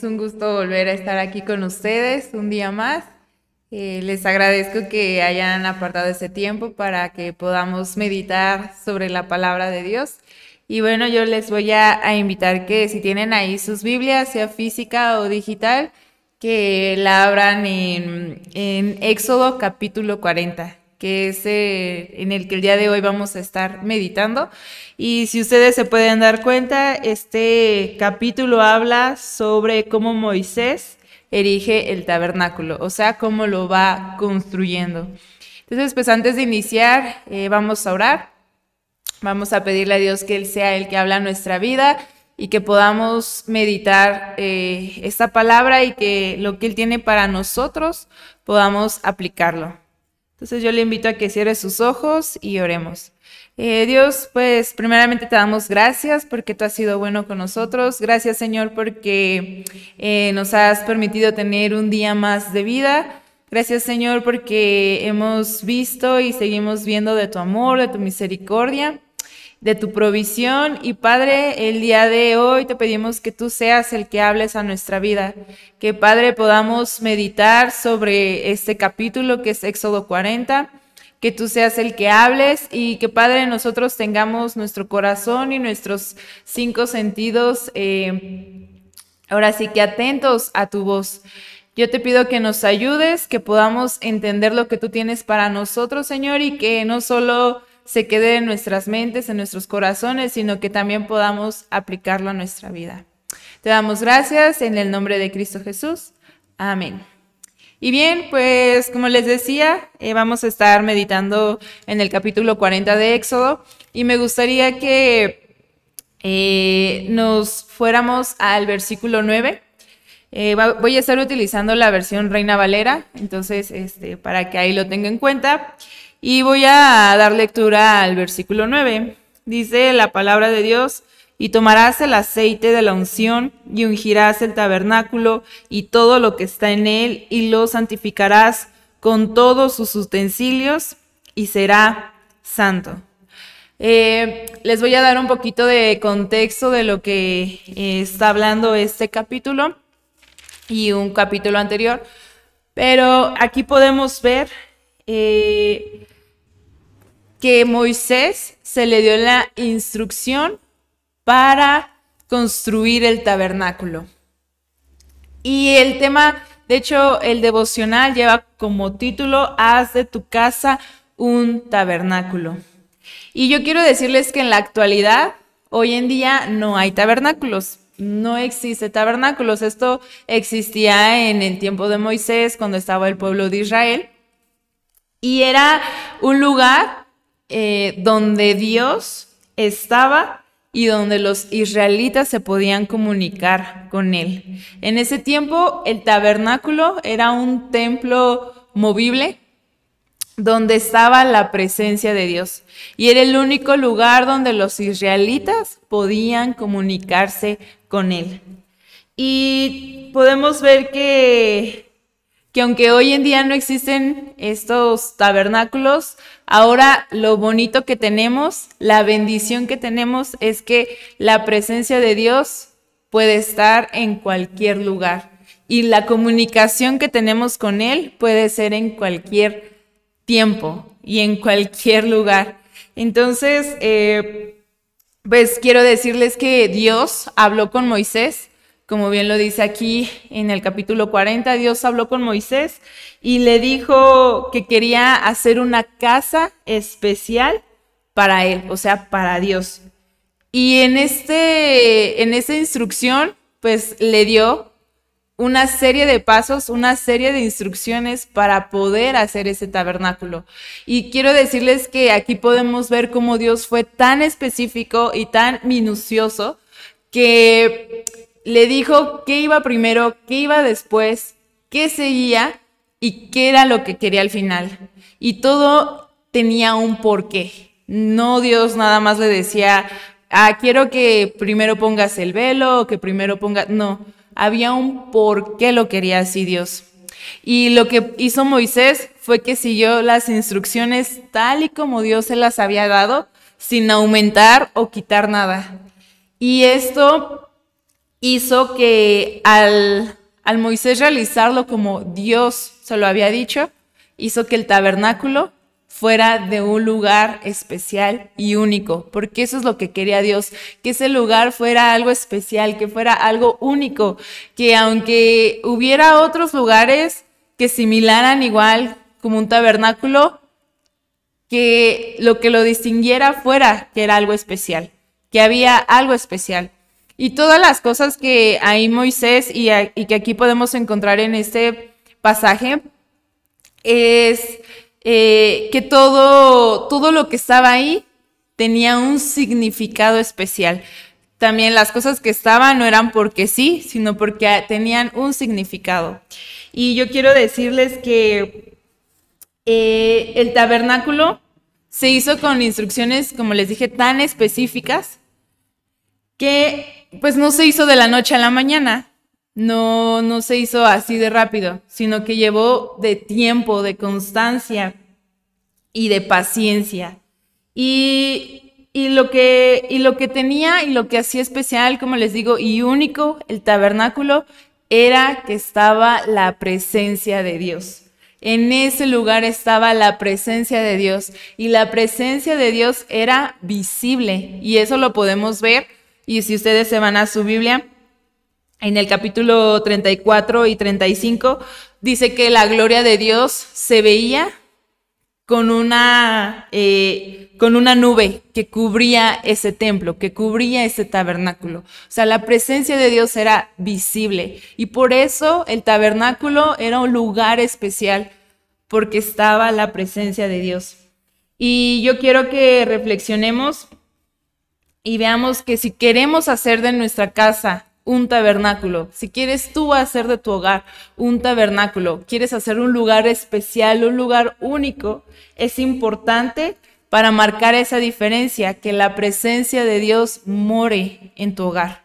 Es un gusto volver a estar aquí con ustedes un día más. Eh, les agradezco que hayan apartado ese tiempo para que podamos meditar sobre la palabra de Dios. Y bueno, yo les voy a, a invitar que si tienen ahí sus Biblias, sea física o digital, que la abran en, en Éxodo capítulo 40 que es eh, en el que el día de hoy vamos a estar meditando. Y si ustedes se pueden dar cuenta, este capítulo habla sobre cómo Moisés erige el tabernáculo, o sea, cómo lo va construyendo. Entonces, pues antes de iniciar, eh, vamos a orar. Vamos a pedirle a Dios que Él sea el que habla nuestra vida y que podamos meditar eh, esta palabra y que lo que Él tiene para nosotros podamos aplicarlo. Entonces yo le invito a que cierre sus ojos y oremos. Eh, Dios, pues primeramente te damos gracias porque tú has sido bueno con nosotros. Gracias Señor porque eh, nos has permitido tener un día más de vida. Gracias Señor porque hemos visto y seguimos viendo de tu amor, de tu misericordia de tu provisión. Y Padre, el día de hoy te pedimos que tú seas el que hables a nuestra vida. Que Padre podamos meditar sobre este capítulo que es Éxodo 40. Que tú seas el que hables y que Padre nosotros tengamos nuestro corazón y nuestros cinco sentidos eh, ahora sí que atentos a tu voz. Yo te pido que nos ayudes, que podamos entender lo que tú tienes para nosotros, Señor, y que no solo se quede en nuestras mentes, en nuestros corazones, sino que también podamos aplicarlo a nuestra vida. Te damos gracias en el nombre de Cristo Jesús. Amén. Y bien, pues como les decía, eh, vamos a estar meditando en el capítulo 40 de Éxodo y me gustaría que eh, nos fuéramos al versículo 9. Eh, voy a estar utilizando la versión Reina Valera, entonces este, para que ahí lo tenga en cuenta. Y voy a dar lectura al versículo 9. Dice la palabra de Dios, y tomarás el aceite de la unción y ungirás el tabernáculo y todo lo que está en él y lo santificarás con todos sus utensilios y será santo. Eh, les voy a dar un poquito de contexto de lo que eh, está hablando este capítulo y un capítulo anterior, pero aquí podemos ver eh, que Moisés se le dio la instrucción para construir el tabernáculo. Y el tema, de hecho, el devocional lleva como título, haz de tu casa un tabernáculo. Y yo quiero decirles que en la actualidad, hoy en día, no hay tabernáculos. No existe tabernáculos. Esto existía en el tiempo de Moisés, cuando estaba el pueblo de Israel. Y era un lugar eh, donde Dios estaba y donde los israelitas se podían comunicar con él. En ese tiempo el tabernáculo era un templo movible donde estaba la presencia de Dios y era el único lugar donde los israelitas podían comunicarse con él. Y podemos ver que que aunque hoy en día no existen estos tabernáculos, ahora lo bonito que tenemos, la bendición que tenemos es que la presencia de Dios puede estar en cualquier lugar y la comunicación que tenemos con Él puede ser en cualquier tiempo y en cualquier lugar. Entonces, eh, pues quiero decirles que Dios habló con Moisés como bien lo dice aquí en el capítulo 40, Dios habló con Moisés y le dijo que quería hacer una casa especial para él, o sea, para Dios. Y en, este, en esa instrucción, pues le dio una serie de pasos, una serie de instrucciones para poder hacer ese tabernáculo. Y quiero decirles que aquí podemos ver cómo Dios fue tan específico y tan minucioso que le dijo qué iba primero, qué iba después, qué seguía y qué era lo que quería al final. Y todo tenía un porqué. No Dios nada más le decía, ah, quiero que primero pongas el velo, que primero pongas... No, había un por qué lo quería así Dios. Y lo que hizo Moisés fue que siguió las instrucciones tal y como Dios se las había dado, sin aumentar o quitar nada. Y esto hizo que al, al Moisés realizarlo como Dios se lo había dicho, hizo que el tabernáculo fuera de un lugar especial y único, porque eso es lo que quería Dios, que ese lugar fuera algo especial, que fuera algo único, que aunque hubiera otros lugares que similaran igual como un tabernáculo, que lo que lo distinguiera fuera que era algo especial, que había algo especial. Y todas las cosas que ahí Moisés y, que aquí podemos encontrar en este pasaje es eh, que todo, todo lo que estaba ahí tenía un significado especial. También las cosas que estaban no eran porque sí, sino porque tenían un significado. Y yo quiero decirles que eh, el tabernáculo se hizo con instrucciones, como les dije, tan específicas que pues no se hizo de la noche a la mañana no, no se hizo así de rápido, sino que llevó de tiempo, de constancia y de paciencia. Y, y, lo que, y lo que tenía y lo que hacía especial, como les digo, y único el tabernáculo, era que estaba la presencia de Dios. En ese lugar estaba la presencia de Dios y la presencia de Dios era visible y eso lo podemos ver. Y si ustedes se van a su Biblia, en el capítulo 34 y 35 dice que la gloria de Dios se veía con una, eh, con una nube que cubría ese templo, que cubría ese tabernáculo. O sea, la presencia de Dios era visible y por eso el tabernáculo era un lugar especial, porque estaba la presencia de Dios. Y yo quiero que reflexionemos y veamos que si queremos hacer de nuestra casa un tabernáculo, si quieres tú hacer de tu hogar un tabernáculo, quieres hacer un lugar especial, un lugar único, es importante para marcar esa diferencia, que la presencia de Dios more en tu hogar.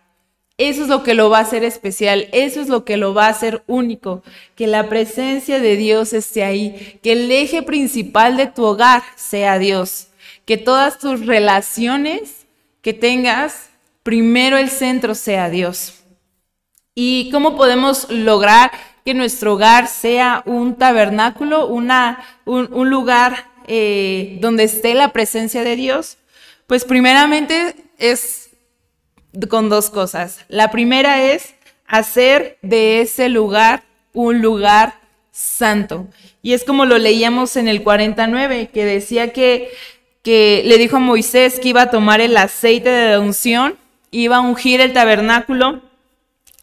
Eso es lo que lo va a hacer especial, eso es lo que lo va a hacer único, que la presencia de Dios esté ahí, que el eje principal de tu hogar sea Dios, que todas tus relaciones que tengas primero el centro sea Dios. ¿Y cómo podemos lograr que nuestro hogar sea un tabernáculo, una, un, lugar eh, donde esté la presencia de Dios? Pues primeramente es con dos cosas. La primera es hacer de ese lugar un lugar santo. Y es como lo leíamos en el 49, que decía que, que le dijo a Moisés que iba a tomar el aceite de unción iba a ungir el tabernáculo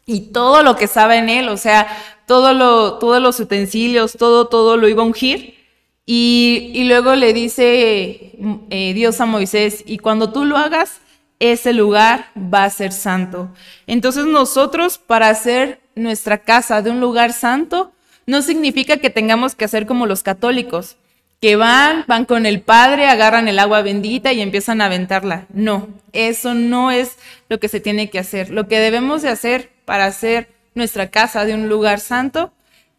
y todo lo que estaba en él, o sea, todo lo, todos los utensilios, todo, todo lo iba a ungir. Y, luego le dice eh, Dios a Moisés, y cuando tú lo hagas, ese lugar va a ser santo. Entonces nosotros, para hacer nuestra casa de un lugar santo, no significa que tengamos que hacer como los católicos, que van, van con el Padre, agarran el agua bendita y empiezan a aventarla. No, eso no es lo que se tiene que hacer. Lo que debemos de hacer para hacer nuestra casa de un lugar santo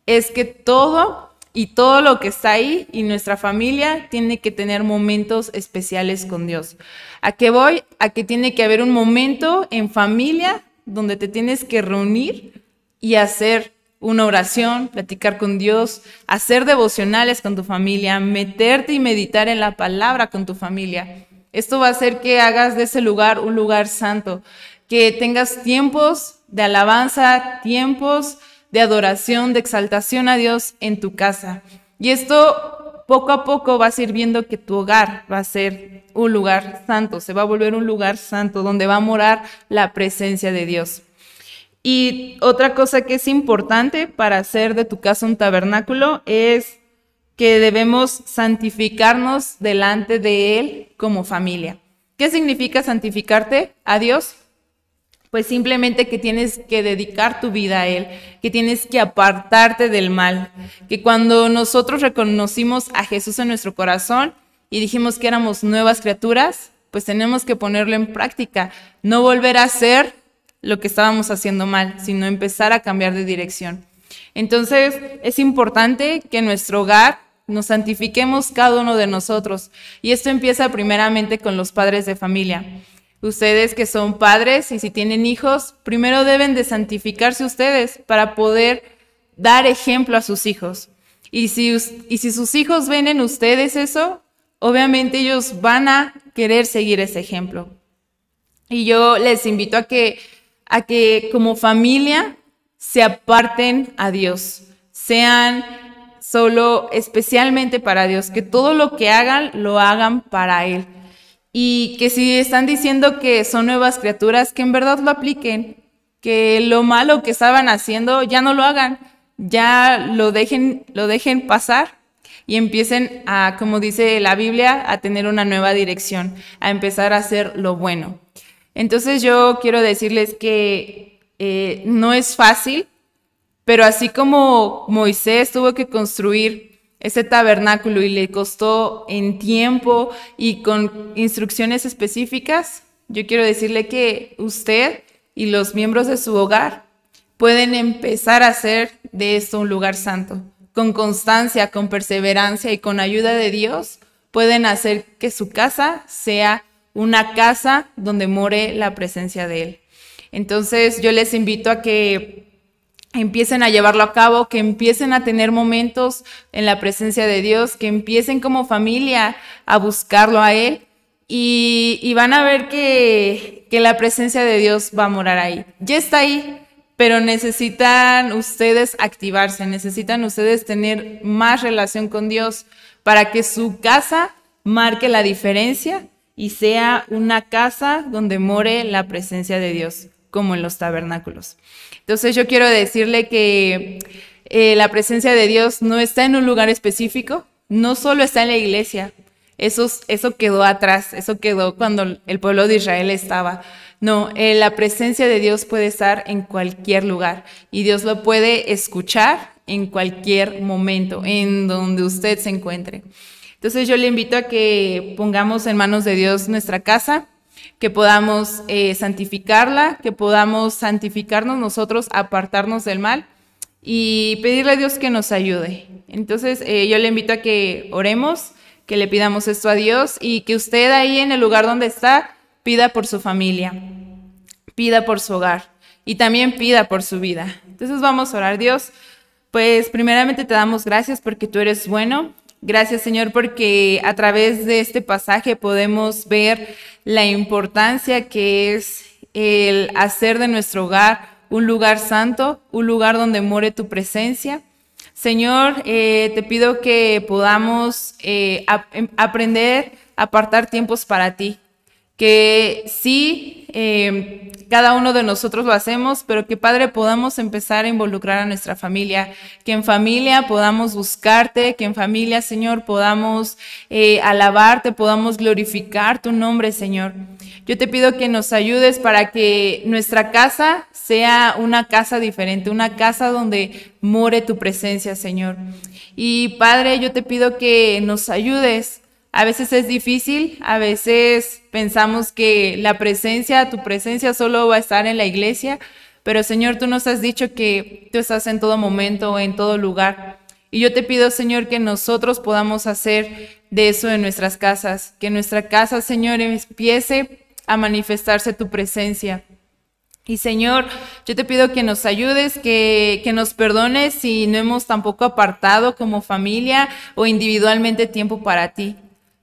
es que todo y todo lo que está ahí y nuestra familia tiene que tener momentos especiales con Dios. ¿A qué voy? A que tiene que haber un momento en familia donde te tienes que reunir y hacer una oración, platicar con Dios, hacer devocionales con tu familia, meterte y meditar en la palabra con tu familia. Esto va a hacer que hagas de ese lugar un lugar santo, que tengas tiempos de alabanza, tiempos de adoración, de exaltación a Dios en tu casa. Y esto poco a poco va a ir viendo que tu hogar va a ser un lugar santo, se va a volver un lugar santo donde va a morar la presencia de Dios. Y otra cosa que es importante para hacer de tu casa un tabernáculo es que debemos santificarnos delante de Él como familia. ¿Qué significa santificarte a Dios? Pues simplemente que tienes que dedicar tu vida a Él, que tienes que apartarte del mal, que cuando nosotros reconocimos a Jesús en nuestro corazón y dijimos que éramos nuevas criaturas, pues tenemos que ponerlo en práctica, no volver a ser lo que estábamos haciendo mal, sino empezar a cambiar de dirección. Entonces, es importante que en nuestro hogar nos santifiquemos cada uno de nosotros. Y esto empieza primeramente con los padres de familia. Ustedes que son padres y si tienen hijos, primero deben de santificarse ustedes para poder dar ejemplo a sus hijos. Y si, y si sus hijos ven en ustedes eso, obviamente ellos van a querer seguir ese ejemplo. Y yo les invito a que, a que como familia se aparten a Dios, sean solo especialmente para Dios, que todo lo que hagan lo hagan para Él. Y que si están diciendo que son nuevas criaturas, que en verdad lo apliquen, que lo malo que estaban haciendo ya no lo hagan, ya lo dejen, lo dejen pasar y empiecen a, como dice la Biblia, a tener una nueva dirección, a empezar a hacer lo bueno. Entonces yo quiero decirles que eh, no es fácil, pero así como Moisés tuvo que construir ese tabernáculo y le costó en tiempo y con instrucciones específicas, yo quiero decirle que usted y los miembros de su hogar pueden empezar a hacer de esto un lugar santo. Con constancia, con perseverancia y con ayuda de Dios, pueden hacer que su casa sea una casa donde more la presencia de Él. Entonces yo les invito a que empiecen a llevarlo a cabo, que empiecen a tener momentos en la presencia de Dios, que empiecen como familia a buscarlo a Él y, van a ver que, que la presencia de Dios va a morar ahí. Ya está ahí, pero necesitan ustedes activarse, necesitan ustedes tener más relación con Dios para que su casa marque la diferencia y sea una casa donde more la presencia de Dios, como en los tabernáculos. Entonces yo quiero decirle que eh, la presencia de Dios no está en un lugar específico, no solo está en la iglesia, eso, eso quedó atrás, eso quedó cuando el pueblo de Israel estaba no, eh, la presencia de Dios puede estar en cualquier lugar y Dios lo puede escuchar en cualquier momento, en donde usted se encuentre. Entonces yo le invito a que pongamos en manos de Dios nuestra casa, que podamos eh, santificarla, que podamos santificarnos nosotros, apartarnos del mal y pedirle a Dios que nos ayude. Entonces eh, yo le invito a que oremos, que le pidamos esto a Dios y que usted ahí en el lugar donde está pida por su familia, pida por su hogar y también pida por su vida. Entonces vamos a orar, Dios. Pues primeramente te damos gracias porque tú eres bueno. Gracias Señor porque a través de este pasaje podemos ver la importancia que es el hacer de nuestro hogar un lugar santo, un lugar donde more tu presencia. Señor, eh, te pido que podamos eh, em, aprender a apartar tiempos para ti, que sí, eh, cada uno de nosotros lo hacemos, pero que Padre podamos empezar a involucrar a nuestra familia, que en familia podamos buscarte, que en familia, Señor, podamos eh, alabarte, podamos glorificar tu nombre, Señor. Yo te pido que nos ayudes para que nuestra casa sea una casa diferente, una casa donde more tu presencia, Señor. Y Padre, yo te pido que nos ayudes a veces es difícil, a veces pensamos que la presencia, tu presencia solo va a estar en la iglesia, pero Señor, tú nos has dicho que tú estás en todo momento, en todo lugar. Y yo te pido, Señor, que nosotros podamos hacer de eso en nuestras casas, que nuestra casa, Señor, empiece a manifestarse tu presencia. Y Señor, yo te pido que nos ayudes, que, que, nos perdones si no hemos tampoco apartado como familia o individualmente tiempo para ti.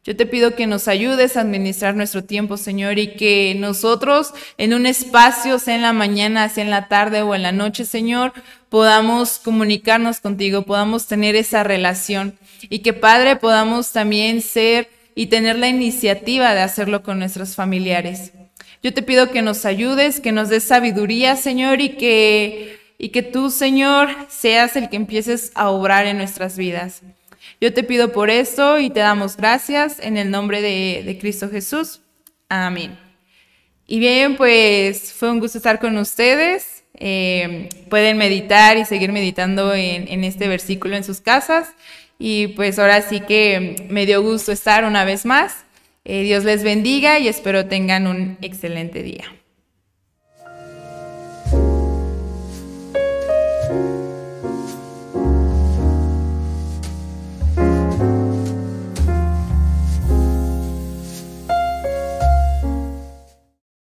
Yo te pido que nos ayudes a administrar nuestro tiempo, Señor, y que nosotros en un espacio, sea en la mañana, sea en la tarde o en la noche, Señor, podamos comunicarnos contigo, podamos tener esa relación y que, Padre, podamos también ser y tener la iniciativa de hacerlo con nuestros familiares. Yo te pido que nos ayudes, que nos des sabiduría, Señor, y que, y que tú, Señor, seas el que empieces a obrar en nuestras vidas. Yo te pido por esto y te damos gracias en el nombre de, Cristo Jesús. Amén. Y bien, pues fue un gusto estar con ustedes. Eh, pueden meditar y seguir meditando en, este versículo en sus casas. Y pues ahora sí que me dio gusto estar una vez más. Eh, Dios les bendiga y espero tengan un excelente día.